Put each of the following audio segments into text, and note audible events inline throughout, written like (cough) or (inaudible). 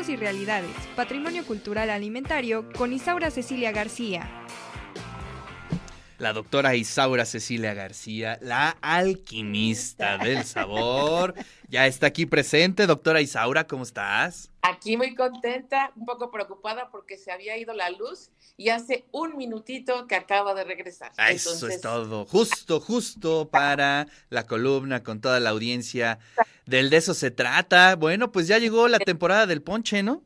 Mitos y Realidades, Patrimonio Cultural Alimentario, con Isaura Cecilia García. La doctora Isaura Cecilia García, la alquimista del sabor, (laughs) ya está aquí presente. Doctora Isaura, ¿cómo estás? Aquí muy contenta, un poco preocupada porque se había ido la luz y hace un minutito que acaba de regresar. Eso es todo, justo, justo para la columna con toda la audiencia del de eso se trata. Bueno, pues ya llegó la temporada del ponche, ¿no?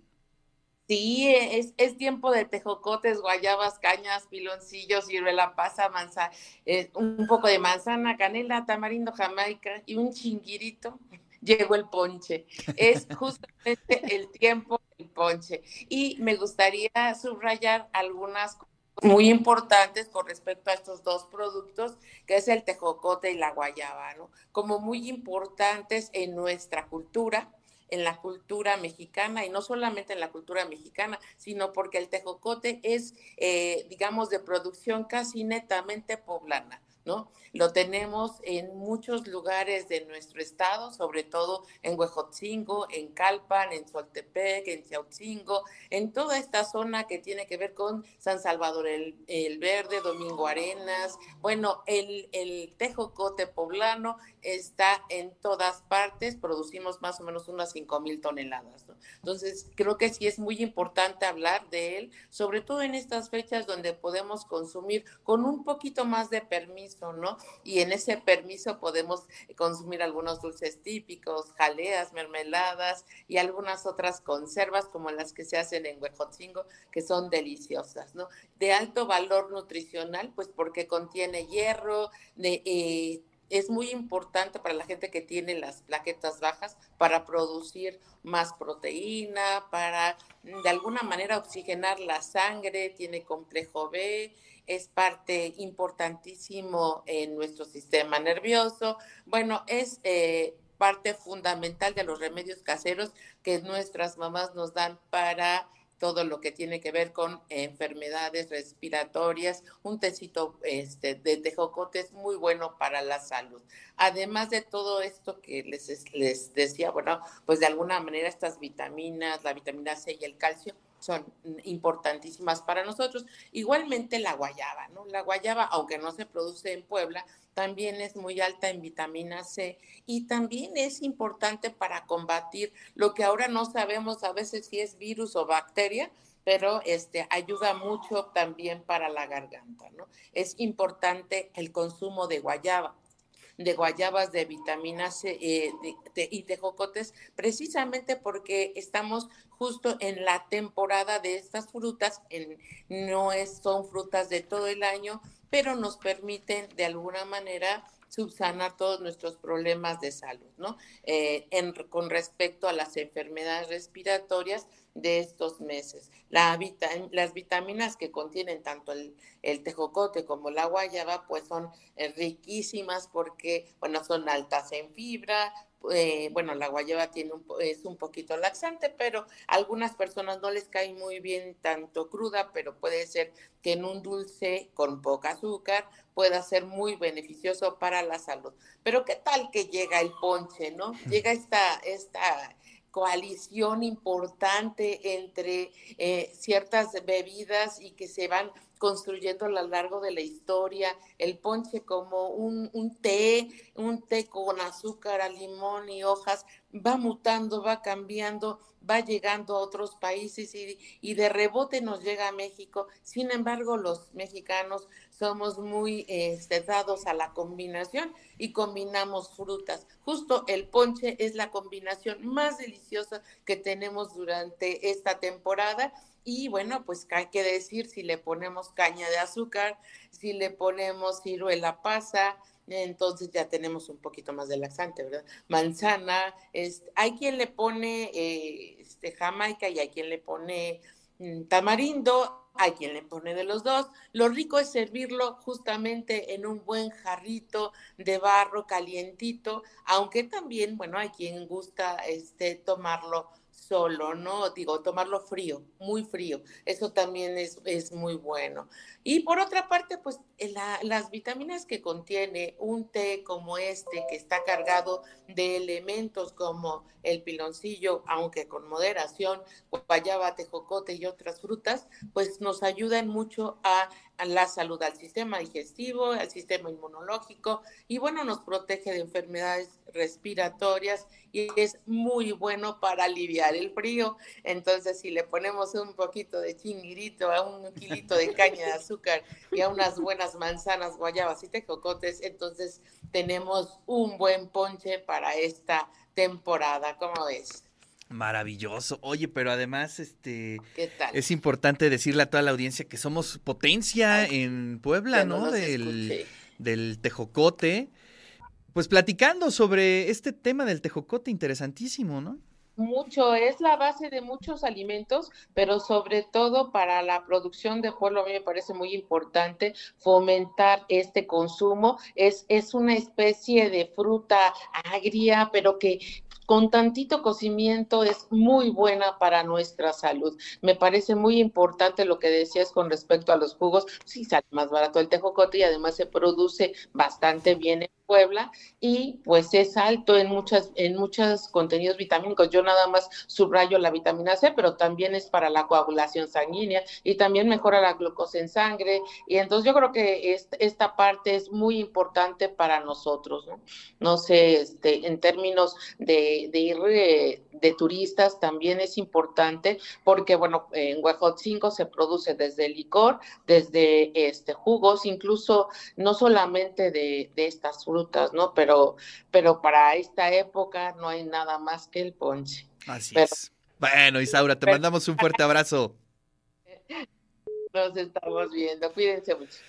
Sí, es, es tiempo de tejocotes, guayabas, cañas, piloncillos, ciruela pasa, manzana, eh, un poco de manzana, canela, tamarindo, jamaica y un chinguirito. Llegó el ponche. Es (laughs) justamente el tiempo del ponche. Y me gustaría subrayar algunas cosas muy importantes con respecto a estos dos productos, que es el tejocote y la guayaba, ¿no? Como muy importantes en nuestra cultura en la cultura mexicana y no solamente en la cultura mexicana, sino porque el tejocote es, eh, digamos, de producción casi netamente poblana. ¿No? Lo tenemos en muchos lugares de nuestro estado, sobre todo en Huejotzingo, en Calpan, en Soltepec, en Chiautzingo, en toda esta zona que tiene que ver con San Salvador el, Verde, Domingo Arenas. Bueno, el, el tejocote poblano está en todas partes, producimos más o menos unas 5 mil toneladas. Entonces, creo que sí es muy importante hablar de él, sobre todo en estas fechas donde podemos consumir con un poquito más de permiso ¿no? Y en ese permiso podemos consumir algunos dulces típicos, jaleas, mermeladas y algunas otras conservas como las que se hacen en Huejotzingo, que son deliciosas, ¿no? De alto valor nutricional, pues porque contiene hierro, de... Eh, es muy importante para la gente que tiene las plaquetas bajas para producir más proteína, para de alguna manera oxigenar la sangre, tiene complejo B, es parte importantísimo en nuestro sistema nervioso. Bueno, es eh, parte fundamental de los remedios caseros que nuestras mamás nos dan para todo lo que tiene que ver con enfermedades respiratorias. Un tecito este, de tejocote es muy bueno para la salud. Además de todo esto que les, les decía, bueno, pues de alguna manera estas vitaminas, la vitamina C y el calcio, son importantísimas para nosotros. Igualmente la guayaba, ¿no? La guayaba, aunque no se produce en Puebla, también es muy alta en vitamina C y también es importante para combatir lo que ahora no sabemos a veces si es virus o bacteria, pero este ayuda mucho también para la garganta, ¿no? Es importante el consumo de guayaba de guayabas, de vitaminas eh, y de jocotes, precisamente porque estamos justo en la temporada de estas frutas, no es, son frutas de todo el año, pero nos permiten de alguna manera subsanar todos nuestros problemas de salud, ¿no? Eh, con respecto a las enfermedades respiratorias de estos meses. La las vitaminas que contienen tanto el, el, tejocote como la guayaba, pues son eh, riquísimas porque, bueno, son altas en fibra, eh, bueno, la guayaba tiene un, es un poquito laxante, pero a algunas personas no les cae muy bien tanto cruda, pero puede ser que en un dulce con poca azúcar pueda ser muy beneficioso para la salud. Pero qué tal que llega el ponche, ¿no? (laughs) Llega esta, esta coalición importante entre eh, ciertas bebidas y que se van construyendo a lo largo de la historia, el ponche como un, un té, un té con azúcar, limón y hojas, va mutando, va cambiando, va llegando a otros países y, y, de rebote nos llega a México. Sin embargo, los mexicanos somos muy dados a la combinación y combinamos frutas. Justo el ponche es la combinación más deliciosa que tenemos durante esta temporada y bueno, pues hay que decir si le ponemos caña de azúcar, si le ponemos ciruela pasa, entonces ya tenemos un poquito más de laxante, ¿verdad? Manzana, hay quien le pone eh, este, jamaica y hay quien le pone mm, tamarindo, hay quien le pone de los dos. Lo rico es servirlo justamente en un buen jarrito de barro calientito, aunque también, bueno, hay quien gusta este, tomarlo solo, ¿no? Digo, tomarlo frío, muy frío. Eso también es, es muy bueno. Y por otra parte, pues las vitaminas que contiene un té como este, que está cargado de elementos como el piloncillo, aunque con moderación, guayaba, tejocote y otras frutas, pues nos ayudan mucho a la salud, al sistema digestivo, al sistema inmunológico y bueno, nos protege de enfermedades respiratorias y es muy bueno para aliviar el frío. Entonces, si le ponemos un poquito de chinguirito a un kilito de caña de azúcar y a unas buenas manzanas, guayabas y tejocotes, entonces tenemos un buen ponche para esta temporada. ¿Cómo ves? Maravilloso. Oye, pero además, este, es importante decirle a toda la audiencia que somos potencia en Puebla, ¿no? del, del tejocote. Pues platicando sobre este tema del tejocote, interesantísimo, ¿no? mucho, es la base de muchos alimentos, pero sobre todo para la producción de pueblo a mí me parece muy importante fomentar este consumo. Es, es una especie de fruta agria, pero que con tantito cocimiento es muy buena para nuestra salud. Me parece muy importante lo que decías con respecto a los jugos. Sí, sale más barato el tejocote y además se produce bastante bien en Puebla y pues es alto en muchas en muchos contenidos vitamínicos. Yo nada más subrayo la vitamina C, pero también es para la coagulación sanguínea y también mejora la glucosa en sangre y entonces yo creo que esta parte es muy importante para nosotros, ¿no? No sé, este en términos de, de ir eh, de, turistas también es importante porque bueno, en Huejotzingo se produce desde licor, desde este jugos, incluso no solamente de, de estas frutas, ¿no? Pero, pero para esta época no hay nada más que el ponche. Así es. Bueno, Isaura, te mandamos un fuerte abrazo. (laughs) Nos estamos viendo. Cuídense mucho.